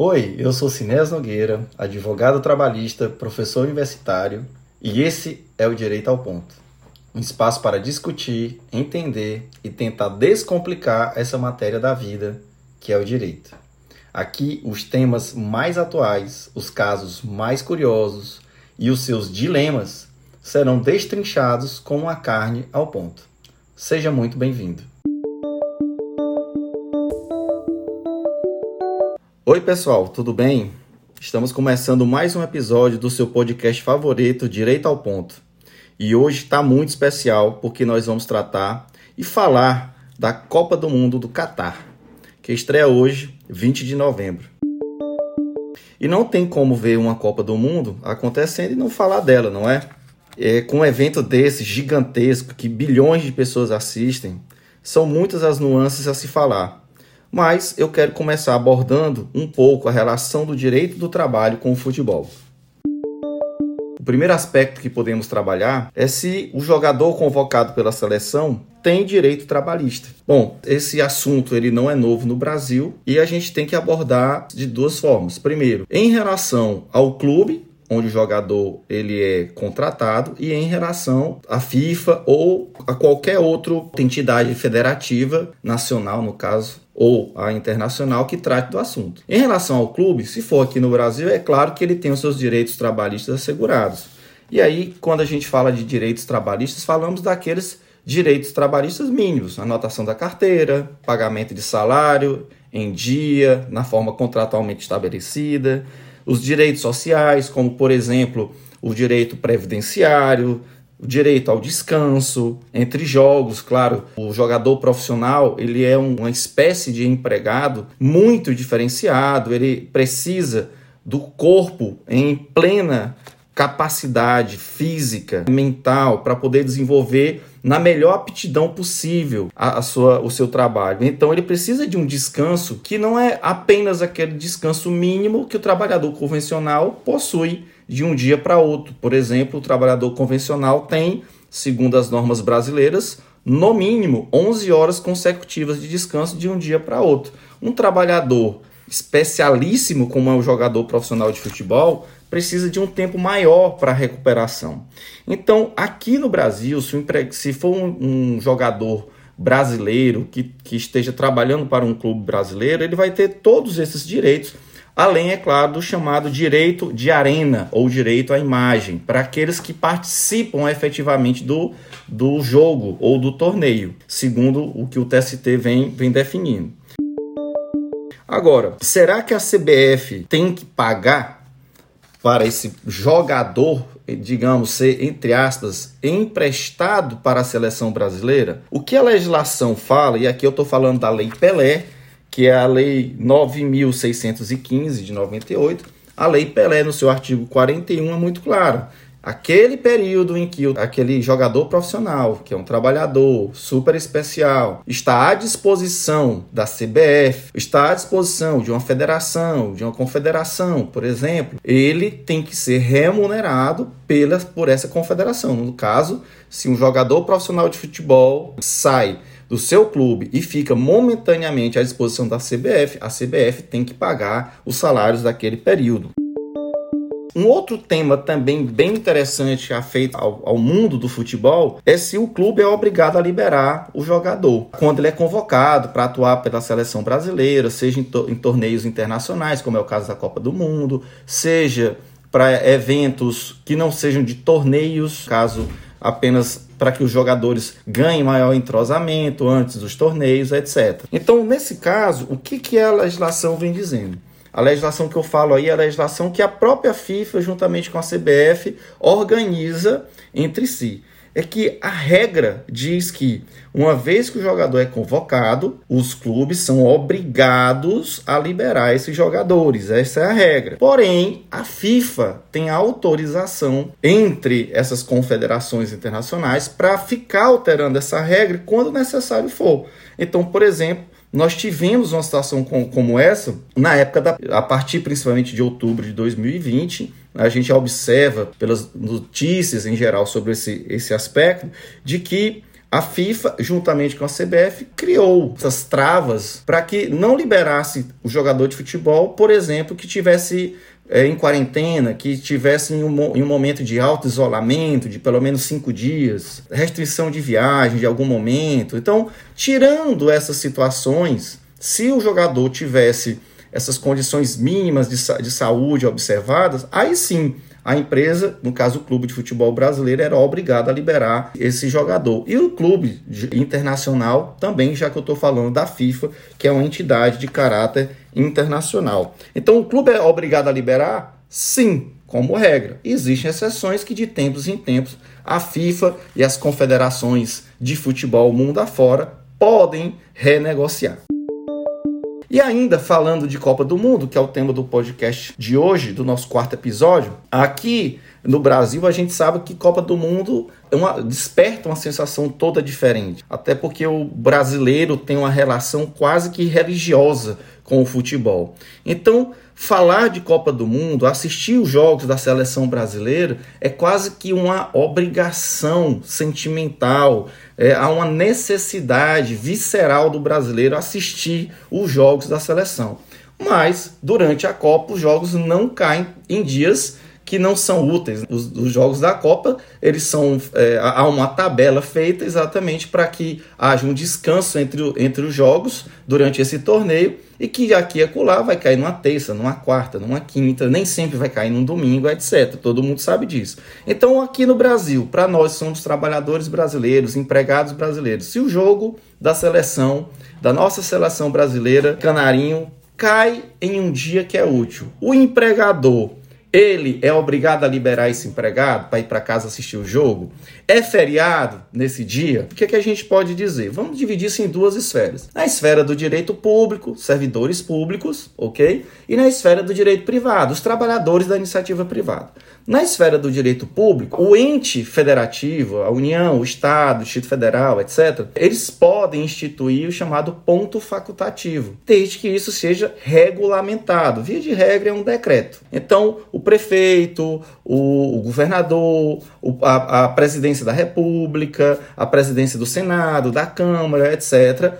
Oi, eu sou Sinés Nogueira, advogado trabalhista, professor universitário, e esse é o Direito ao Ponto. Um espaço para discutir, entender e tentar descomplicar essa matéria da vida, que é o direito. Aqui, os temas mais atuais, os casos mais curiosos e os seus dilemas serão destrinchados com a carne ao ponto. Seja muito bem-vindo. Oi, pessoal, tudo bem? Estamos começando mais um episódio do seu podcast favorito, Direito ao Ponto. E hoje está muito especial porque nós vamos tratar e falar da Copa do Mundo do Catar, que estreia hoje, 20 de novembro. E não tem como ver uma Copa do Mundo acontecendo e não falar dela, não é? é com um evento desse gigantesco que bilhões de pessoas assistem, são muitas as nuances a se falar mas eu quero começar abordando um pouco a relação do direito do trabalho com o futebol. O primeiro aspecto que podemos trabalhar é se o jogador convocado pela seleção tem direito trabalhista. Bom, esse assunto ele não é novo no Brasil e a gente tem que abordar de duas formas. Primeiro, em relação ao clube onde o jogador ele é contratado e em relação à FIFA ou a qualquer outra entidade federativa nacional, no caso, ou a internacional que trate do assunto. Em relação ao clube, se for aqui no Brasil, é claro que ele tem os seus direitos trabalhistas assegurados. E aí, quando a gente fala de direitos trabalhistas, falamos daqueles direitos trabalhistas mínimos, anotação da carteira, pagamento de salário em dia, na forma contratualmente estabelecida, os direitos sociais, como por exemplo, o direito previdenciário, o direito ao descanso, entre jogos, claro, o jogador profissional, ele é uma espécie de empregado muito diferenciado, ele precisa do corpo em plena capacidade física, mental, para poder desenvolver na melhor aptidão possível a, a, sua, o seu trabalho. Então ele precisa de um descanso que não é apenas aquele descanso mínimo que o trabalhador convencional possui de um dia para outro. Por exemplo, o trabalhador convencional tem, segundo as normas brasileiras, no mínimo 11 horas consecutivas de descanso de um dia para outro. Um trabalhador especialíssimo, como é o jogador profissional de futebol, precisa de um tempo maior para recuperação. Então, aqui no Brasil, se, for um, um jogador brasileiro que, que esteja trabalhando para um clube brasileiro, ele vai ter todos esses direitos além, é claro, do chamado direito de arena ou direito à imagem, para aqueles que participam efetivamente do, do jogo ou do torneio, segundo o que o TST vem, vem definindo. Agora, será que a CBF tem que pagar para esse jogador, digamos, ser, entre aspas, emprestado para a seleção brasileira? O que a legislação fala, e aqui eu estou falando da Lei Pelé, que é a Lei 9.615 de 98. A Lei Pelé, no seu artigo 41, é muito clara. Aquele período em que aquele jogador profissional, que é um trabalhador super especial, está à disposição da CBF, está à disposição de uma federação, de uma confederação, por exemplo, ele tem que ser remunerado pela, por essa confederação. No caso, se um jogador profissional de futebol sai do seu clube e fica momentaneamente à disposição da CBF, a CBF tem que pagar os salários daquele período. Um outro tema também bem interessante afeito ao, ao, mundo do futebol é se o clube é obrigado a liberar o jogador quando ele é convocado para atuar pela seleção brasileira, seja em, to em torneios internacionais, como é o caso da Copa do Mundo, seja para eventos que não sejam de torneios, caso apenas para que os jogadores ganhem maior entrosamento antes dos torneios, etc. Então, nesse caso, o que, que a legislação vem dizendo? A legislação que eu falo aí é a legislação que a própria FIFA, juntamente com a CBF, organiza entre si é que a regra diz que, uma vez que o jogador é convocado, os clubes são obrigados a liberar esses jogadores. Essa é a regra. Porém, a FIFA tem autorização entre essas confederações internacionais para ficar alterando essa regra quando necessário for. Então, por exemplo, nós tivemos uma situação com, como essa na época da, a partir principalmente de outubro de 2020. A gente observa pelas notícias em geral sobre esse, esse aspecto de que A FIFA, juntamente com a CBF, criou essas travas para que não liberasse o jogador de futebol, por exemplo, que tivesse é, em quarentena, que tivesse em um, em um momento de alto isolamento, de pelo menos cinco dias, restrição de viagem de algum momento. Então, tirando essas situações, se o jogador tivesse essas condições mínimas de, de saúde observadas, aí sim a empresa, no caso o clube de futebol brasileiro, era obrigado a liberar esse jogador. E o clube internacional também, já que eu estou falando da FIFA, que é uma entidade de caráter internacional. Então o clube é obrigado a liberar? Sim, como regra. Existem exceções que de tempos em tempos a FIFA e as confederações de futebol mundo afora podem renegociar. E ainda falando de Copa do Mundo, que é o tema do podcast de hoje, do nosso quarto episódio, aqui no Brasil a gente sabe que Copa do Mundo é uma, desperta uma sensação toda diferente. Até porque o brasileiro tem uma relação quase que religiosa com o futebol. Então, falar de Copa do Mundo, assistir os jogos da seleção brasileira é quase que uma obrigação sentimental, é, há uma necessidade visceral do brasileiro assistir os jogos da seleção. Mas durante a Copa os jogos não caem em dias que não são úteis. Os, os jogos da Copa, eles são é, há uma tabela feita exatamente para que haja um descanso entre, entre os jogos durante esse torneio e que aqui e acolá vai cair numa terça, numa quarta, numa quinta, nem sempre vai cair num domingo, etc. Todo mundo sabe disso. Então, aqui no Brasil, para nós somos trabalhadores brasileiros, empregados brasileiros, se o jogo da seleção, da nossa seleção brasileira, Canarinho, cai em um dia que é útil, o empregador ele é obrigado a liberar esse empregado para ir para casa assistir o jogo? É feriado nesse dia? O que, é que a gente pode dizer? Vamos dividir isso em duas esferas. Na esfera do direito público, servidores públicos, ok? E na esfera do direito privado, os trabalhadores da iniciativa privada. Na esfera do direito público, o ente federativo, a União, o Estado, o Distrito Federal, etc., eles podem instituir o chamado ponto facultativo, desde que isso seja regulamentado. Via de regra, é um decreto. Então, prefeito, o, o governador, o, a, a presidência da República, a presidência do Senado, da Câmara, etc.,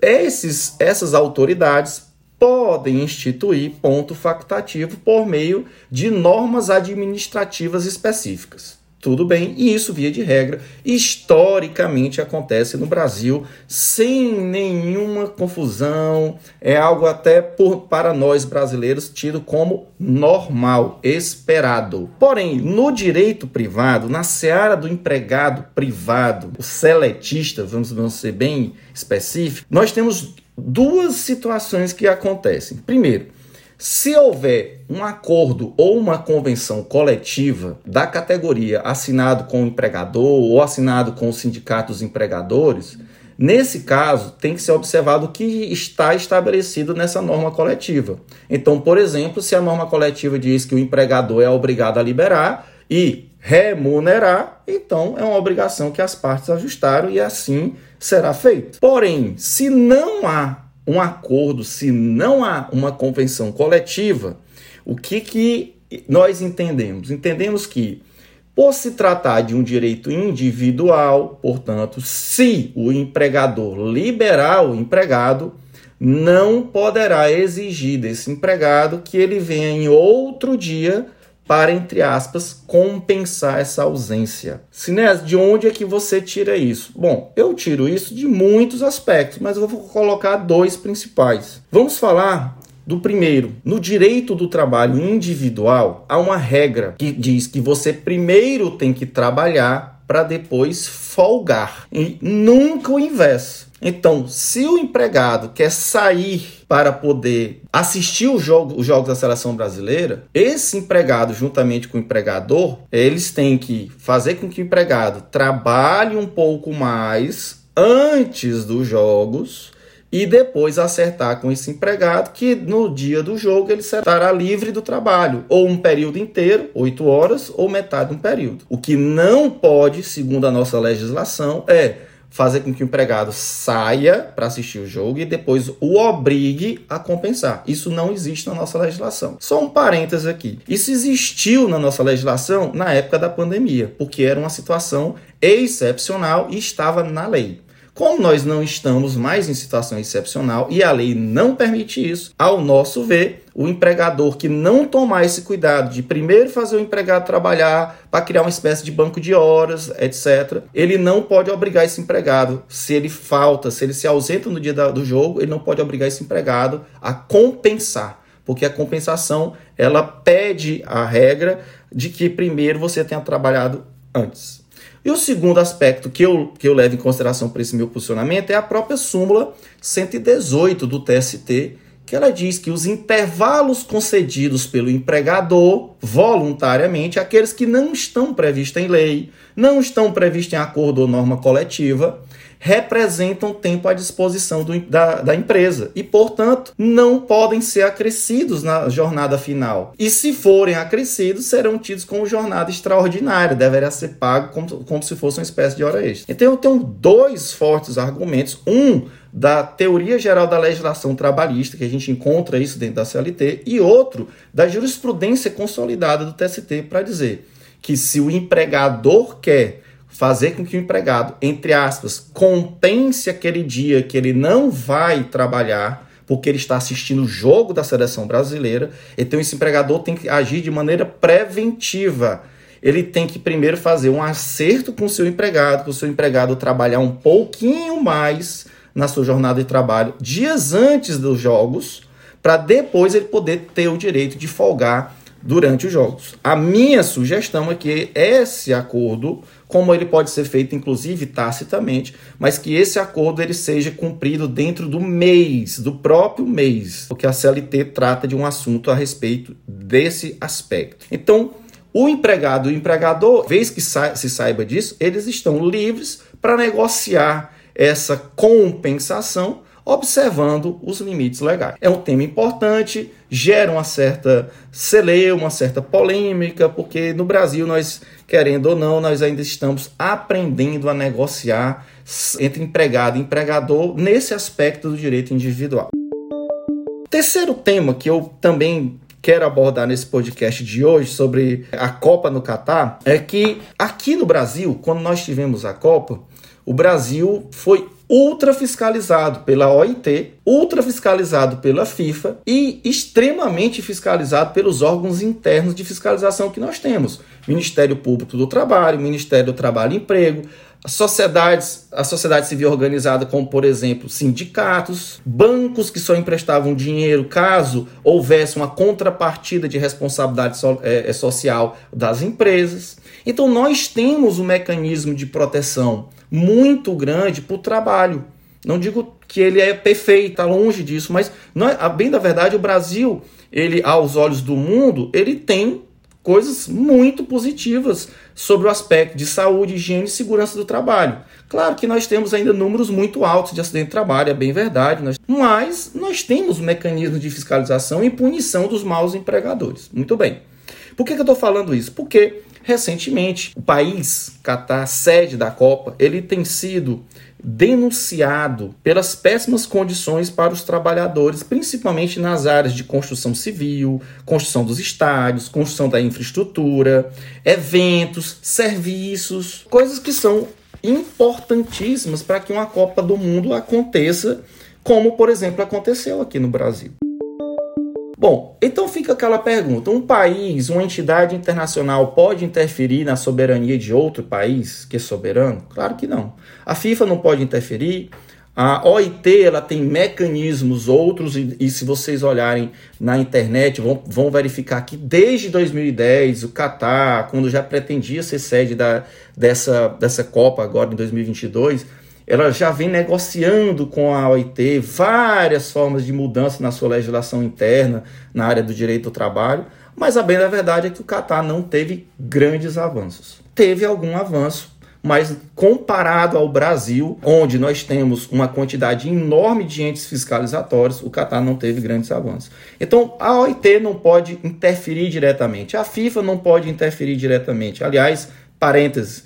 esses, essas autoridades podem instituir ponto facultativo por meio de normas administrativas específicas. Tudo bem, e isso, via de regra, historicamente acontece no Brasil sem nenhuma confusão, é algo até por, para nós brasileiros tido como normal, esperado. Porém, no direito privado, na seara do empregado privado, o seletista, vamos, vamos ser bem específicos, nós temos duas situações que acontecem. Primeiro, se houver um acordo ou uma convenção coletiva da categoria assinado com o empregador ou assinado com os sindicatos empregadores, nesse caso tem que ser observado o que está estabelecido nessa norma coletiva. Então, por exemplo, se a norma coletiva diz que o empregador é obrigado a liberar e remunerar, então é uma obrigação que as partes ajustaram e assim será feito. Porém, se não há um acordo, se não há uma convenção coletiva, o que, que nós entendemos? Entendemos que, por se tratar de um direito individual, portanto, se o empregador liberar o empregado, não poderá exigir desse empregado que ele venha em outro dia para, entre aspas, compensar essa ausência. Sinés, de onde é que você tira isso? Bom, eu tiro isso de muitos aspectos, mas eu vou colocar dois principais. Vamos falar do primeiro, no direito do trabalho individual, há uma regra que diz que você primeiro tem que trabalhar para depois folgar. E nunca o inverso. Então, se o empregado quer sair para poder assistir os jogos, os jogos da seleção brasileira, esse empregado, juntamente com o empregador, eles têm que fazer com que o empregado trabalhe um pouco mais antes dos jogos e depois acertar com esse empregado que no dia do jogo ele estará livre do trabalho, ou um período inteiro, oito horas, ou metade de um período. O que não pode, segundo a nossa legislação, é fazer com que o empregado saia para assistir o jogo e depois o obrigue a compensar. Isso não existe na nossa legislação. Só um parênteses aqui. Isso existiu na nossa legislação na época da pandemia, porque era uma situação excepcional e estava na lei. Como nós não estamos mais em situação excepcional e a lei não permite isso, ao nosso ver, o empregador que não tomar esse cuidado de primeiro fazer o empregado trabalhar para criar uma espécie de banco de horas, etc., ele não pode obrigar esse empregado, se ele falta, se ele se ausenta no dia do jogo, ele não pode obrigar esse empregado a compensar porque a compensação ela pede a regra de que primeiro você tenha trabalhado antes. E o segundo aspecto que eu, que eu levo em consideração para esse meu posicionamento é a própria súmula 118 do TST, que ela diz que os intervalos concedidos pelo empregador voluntariamente, aqueles que não estão previstos em lei, não estão previstos em acordo ou norma coletiva, representam tempo à disposição do, da, da empresa e, portanto, não podem ser acrescidos na jornada final. E se forem acrescidos, serão tidos como jornada extraordinária, deverá ser pago como, como se fosse uma espécie de hora extra. Então, eu tenho dois fortes argumentos. Um, da teoria geral da legislação trabalhista, que a gente encontra isso dentro da CLT, e outro da jurisprudência consolidada do TST para dizer que se o empregador quer fazer com que o empregado, entre aspas, compense aquele dia que ele não vai trabalhar porque ele está assistindo o jogo da seleção brasileira. Então esse empregador tem que agir de maneira preventiva. Ele tem que primeiro fazer um acerto com o seu empregado, com o seu empregado trabalhar um pouquinho mais na sua jornada de trabalho dias antes dos jogos, para depois ele poder ter o direito de folgar durante os jogos. A minha sugestão é que esse acordo como ele pode ser feito inclusive tacitamente, mas que esse acordo ele seja cumprido dentro do mês, do próprio mês, porque a CLT trata de um assunto a respeito desse aspecto. Então, o empregado e o empregador, vez que sa se saiba disso, eles estão livres para negociar essa compensação observando os limites legais. É um tema importante, gera uma certa celeuma, uma certa polêmica, porque no Brasil nós, querendo ou não, nós ainda estamos aprendendo a negociar entre empregado e empregador nesse aspecto do direito individual. Terceiro tema que eu também quero abordar nesse podcast de hoje sobre a Copa no Catar é que aqui no Brasil, quando nós tivemos a Copa, o Brasil foi ultra fiscalizado pela OIT, ultra fiscalizado pela FIFA e extremamente fiscalizado pelos órgãos internos de fiscalização que nós temos. Ministério Público do Trabalho, Ministério do Trabalho e Emprego, sociedades, a sociedade civil organizada, como por exemplo sindicatos, bancos que só emprestavam dinheiro caso houvesse uma contrapartida de responsabilidade so, é, é social das empresas. Então nós temos um mecanismo de proteção muito grande para o trabalho. Não digo que ele é perfeito, está longe disso, mas não é, bem da verdade o Brasil, ele aos olhos do mundo, ele tem coisas muito positivas sobre o aspecto de saúde, higiene e segurança do trabalho. Claro que nós temos ainda números muito altos de acidente de trabalho, é bem verdade, nós... mas nós temos um mecanismo de fiscalização e punição dos maus empregadores. Muito bem. Por que, que eu estou falando isso? Porque recentemente o país, Catar, sede da Copa, ele tem sido denunciado pelas péssimas condições para os trabalhadores, principalmente nas áreas de construção civil, construção dos estádios, construção da infraestrutura, eventos, serviços, coisas que são importantíssimas para que uma Copa do Mundo aconteça, como por exemplo aconteceu aqui no Brasil. Bom, então fica aquela pergunta: um país, uma entidade internacional pode interferir na soberania de outro país que é soberano? Claro que não. A FIFA não pode interferir. A OIT ela tem mecanismos outros, e, e se vocês olharem na internet, vão, vão verificar que desde 2010, o Catar, quando já pretendia ser sede da, dessa, dessa Copa agora em 2022, ela já vem negociando com a OIT várias formas de mudança na sua legislação interna na área do direito do trabalho, mas a bem da verdade é que o Catar não teve grandes avanços. Teve algum avanço, mas comparado ao Brasil, onde nós temos uma quantidade enorme de entes fiscalizatórios, o Catar não teve grandes avanços. Então, a OIT não pode interferir diretamente, a FIFA não pode interferir diretamente. Aliás, parênteses,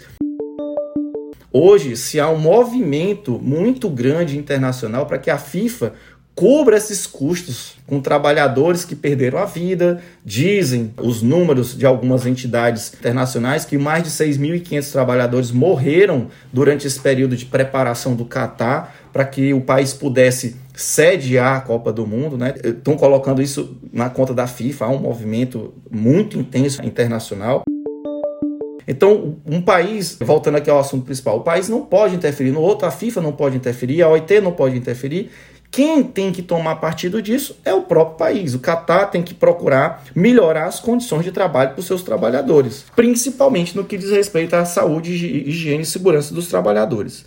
Hoje se há um movimento muito grande internacional para que a FIFA cubra esses custos com trabalhadores que perderam a vida. Dizem os números de algumas entidades internacionais que mais de 6.500 trabalhadores morreram durante esse período de preparação do Catar para que o país pudesse sediar a Copa do Mundo, né? Estão colocando isso na conta da FIFA, há um movimento muito intenso internacional. Então, um país, voltando aqui ao assunto principal, o país não pode interferir no outro, a FIFA não pode interferir, a OIT não pode interferir. Quem tem que tomar partido disso é o próprio país. O Catar tem que procurar melhorar as condições de trabalho para os seus trabalhadores, principalmente no que diz respeito à saúde, higiene e segurança dos trabalhadores.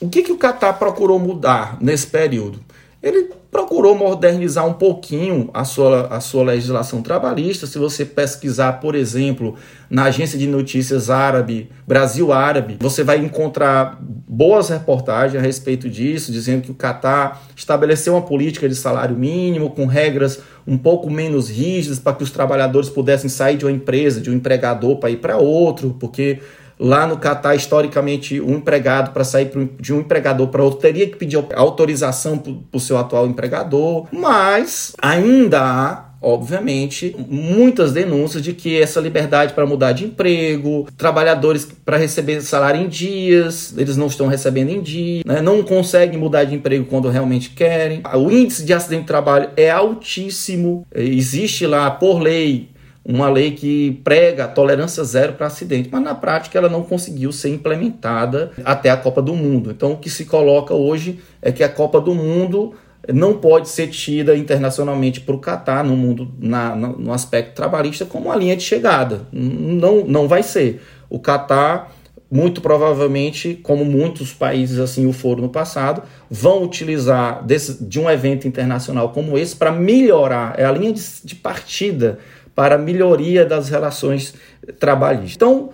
O que, que o Catar procurou mudar nesse período? Ele procurou modernizar um pouquinho a sua, a sua legislação trabalhista. Se você pesquisar, por exemplo, na agência de notícias árabe, Brasil Árabe, você vai encontrar boas reportagens a respeito disso, dizendo que o Catar estabeleceu uma política de salário mínimo com regras um pouco menos rígidas para que os trabalhadores pudessem sair de uma empresa, de um empregador para ir para outro, porque Lá no Catar, historicamente, um empregado, para sair de um empregador para outro, teria que pedir autorização para o seu atual empregador. Mas ainda há obviamente, muitas denúncias de que essa liberdade para mudar de emprego, trabalhadores para receber salário em dias, eles não estão recebendo em dia, né? não conseguem mudar de emprego quando realmente querem. O índice de acidente de trabalho é altíssimo, existe lá, por lei, uma lei que prega tolerância zero para acidente, mas na prática ela não conseguiu ser implementada até a Copa do Mundo. Então o que se coloca hoje é que a Copa do Mundo não pode ser tida internacionalmente para o Catar no mundo na, no aspecto trabalhista como uma linha de chegada. Não, não vai ser. O Catar muito provavelmente, como muitos países assim o foram no passado, vão utilizar desse, de um evento internacional como esse para melhorar, é a linha de, de partida para a melhoria das relações trabalhistas. Então,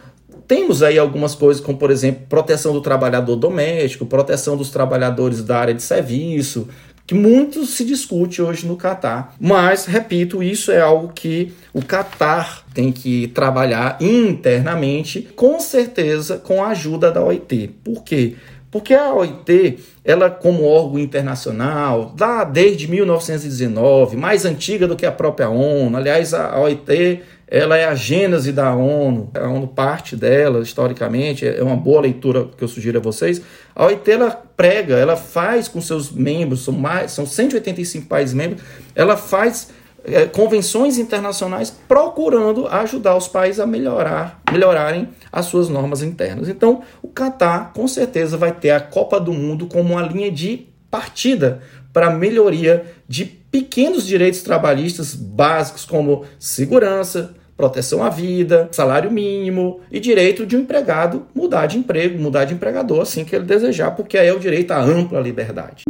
temos aí algumas coisas, como por exemplo, proteção do trabalhador doméstico, proteção dos trabalhadores da área de serviço, que muito se discute hoje no Catar. Mas, repito, isso é algo que o Catar tem que trabalhar internamente, com certeza com a ajuda da OIT. Por quê? Porque a OIT, ela como órgão internacional, lá desde 1919, mais antiga do que a própria ONU. Aliás, a OIT, ela é a gênese da ONU. A ONU parte dela, historicamente, é uma boa leitura que eu sugiro a vocês. A OIT, ela prega, ela faz com seus membros, são, mais, são 185 países membros, ela faz é, convenções internacionais procurando ajudar os países a melhorar, melhorarem as suas normas internas. Então, o Catar com certeza vai ter a Copa do Mundo como uma linha de partida para a melhoria de pequenos direitos trabalhistas básicos como segurança, proteção à vida, salário mínimo e direito de um empregado mudar de emprego, mudar de empregador assim que ele desejar, porque aí é o direito à ampla liberdade.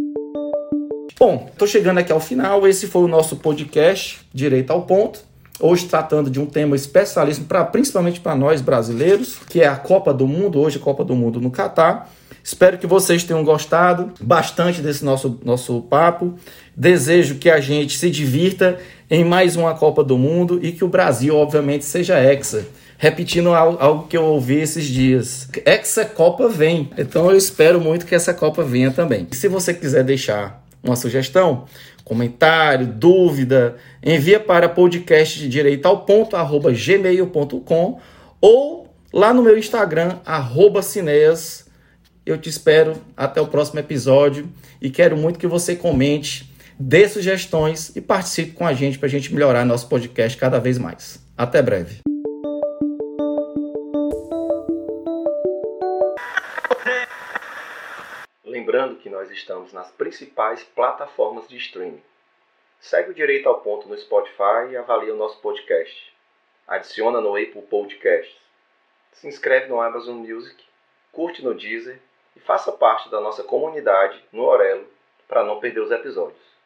Bom, estou chegando aqui ao final. Esse foi o nosso podcast Direito ao Ponto. Hoje tratando de um tema especialíssimo, pra, principalmente para nós brasileiros, que é a Copa do Mundo, hoje a Copa do Mundo no Catar. Espero que vocês tenham gostado bastante desse nosso, nosso papo. Desejo que a gente se divirta em mais uma Copa do Mundo e que o Brasil, obviamente, seja hexa. Repetindo algo que eu ouvi esses dias. Hexa Copa vem. Então eu espero muito que essa Copa venha também. E se você quiser deixar uma sugestão, comentário, dúvida, envia para podcast de direito ao ponto, arroba gmail.com ou lá no meu Instagram, arroba Cineas. Eu te espero até o próximo episódio e quero muito que você comente, dê sugestões e participe com a gente para a gente melhorar nosso podcast cada vez mais. Até breve. Lembrando que nós estamos nas principais plataformas de streaming. Segue o Direito ao Ponto no Spotify e avalia o nosso podcast. Adiciona no Apple Podcasts. Se inscreve no Amazon Music, curte no Deezer e faça parte da nossa comunidade no Orelo para não perder os episódios.